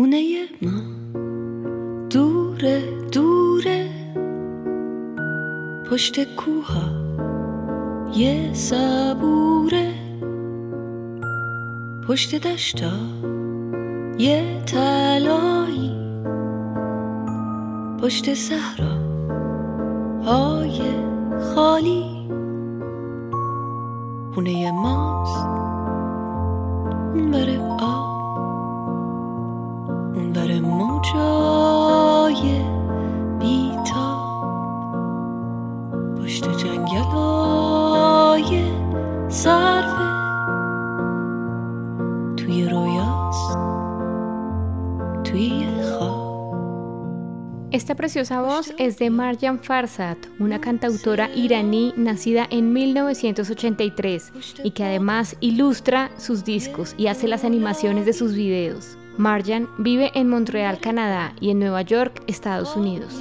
خونه ما. دوره دوره. پشت کوها یه صبوره. پشت دشتا یه تلایی پشت صحرا های خالی. خونه ماست. اون بره آب. Esta preciosa voz es de Marjan Farsad, una cantautora iraní nacida en 1983 y que además ilustra sus discos y hace las animaciones de sus videos. Marjan vive en Montreal, Canadá y en Nueva York, Estados Unidos.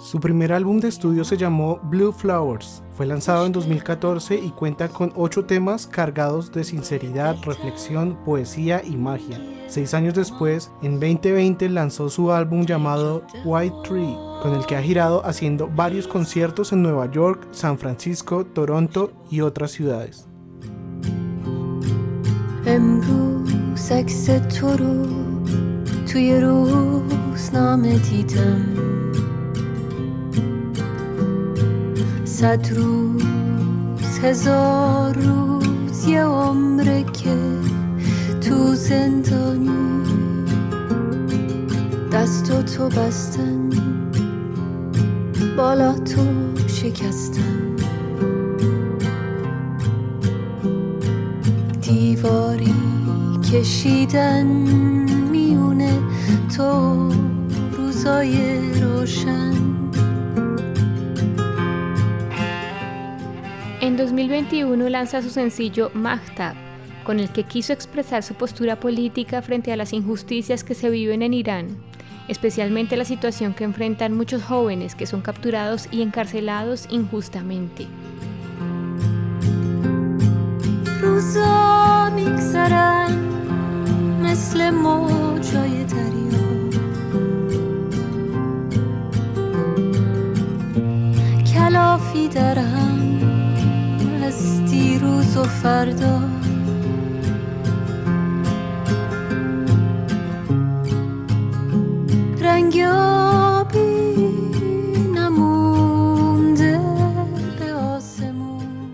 Su primer álbum de estudio se llamó Blue Flowers. Fue lanzado en 2014 y cuenta con ocho temas cargados de sinceridad, reflexión, poesía y magia. Seis años después, en 2020 lanzó su álbum llamado White Tree, con el que ha girado haciendo varios conciertos en Nueva York, San Francisco, Toronto y otras ciudades. صد روز هزار روز یه عمره که تو زندانی. دست تو بستن بالا تو شکستن. دیواری کشیدن میونه تو روزای روشن. En 2021 lanza su sencillo Mahtab, con el que quiso expresar su postura política frente a las injusticias que se viven en Irán, especialmente la situación que enfrentan muchos jóvenes que son capturados y encarcelados injustamente.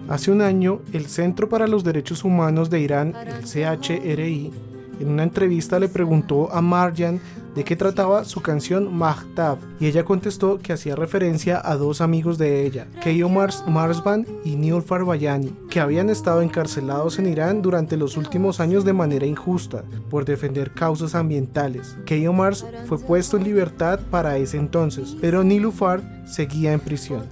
Hace un año, el Centro para los Derechos Humanos de Irán, el CHRI, en una entrevista le preguntó a Marjan de qué trataba su canción Mahtab y ella contestó que hacía referencia a dos amigos de ella, Keyo Marsban y Nilfar Bayani, que habían estado encarcelados en Irán durante los últimos años de manera injusta por defender causas ambientales. Keyo Mars fue puesto en libertad para ese entonces, pero Nilufar seguía en prisión.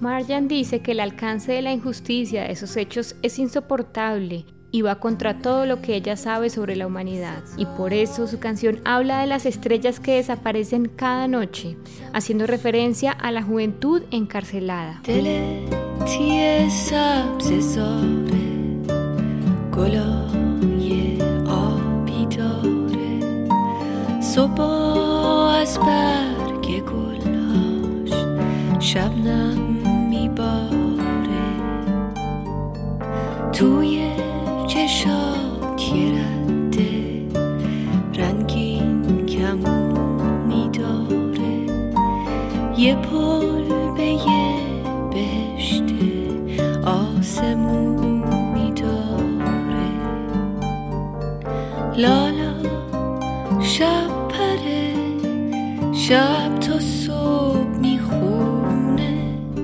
Marjan dice que el alcance de la injusticia de esos hechos es insoportable y va contra todo lo que ella sabe sobre la humanidad. Y por eso su canción habla de las estrellas que desaparecen cada noche, haciendo referencia a la juventud encarcelada.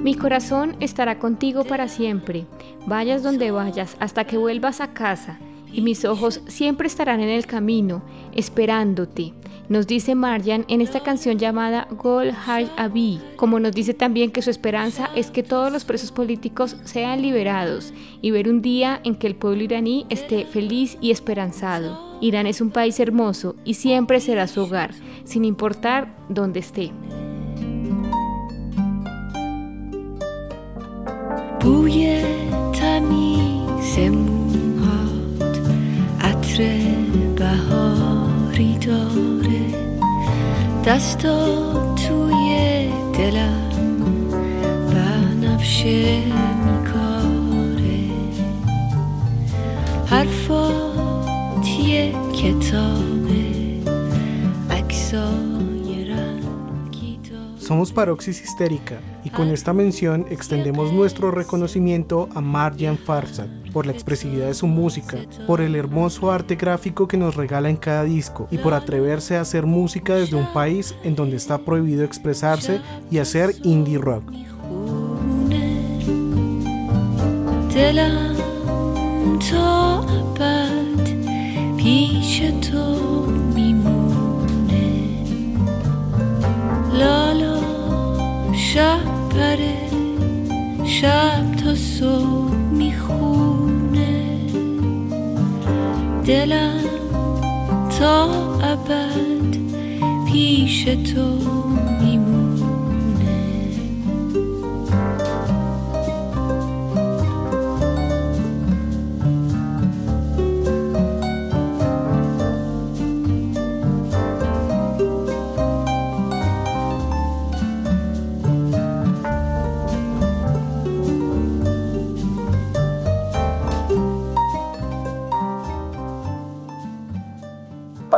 Mi corazón estará contigo para siempre, vayas donde vayas hasta que vuelvas a casa, y mis ojos siempre estarán en el camino, esperándote, nos dice Marjan en esta canción llamada Gol Haj Abi, como nos dice también que su esperanza es que todos los presos políticos sean liberados y ver un día en que el pueblo iraní esté feliz y esperanzado. Irán es un país hermoso y siempre será su hogar, sin importar dónde esté. بوی تمیز موهات عطر بهاری داره دستا توی دلم بنفشه میکاره Somos Paroxis Histérica y con esta mención extendemos nuestro reconocimiento a Marjan Farsad por la expresividad de su música, por el hermoso arte gráfico que nos regala en cada disco y por atreverse a hacer música desde un país en donde está prohibido expresarse y hacer indie rock. خونه دلم تا ابد پیش تو پره شب تا صبح می‌خونه. دلم تا ابد پیش تو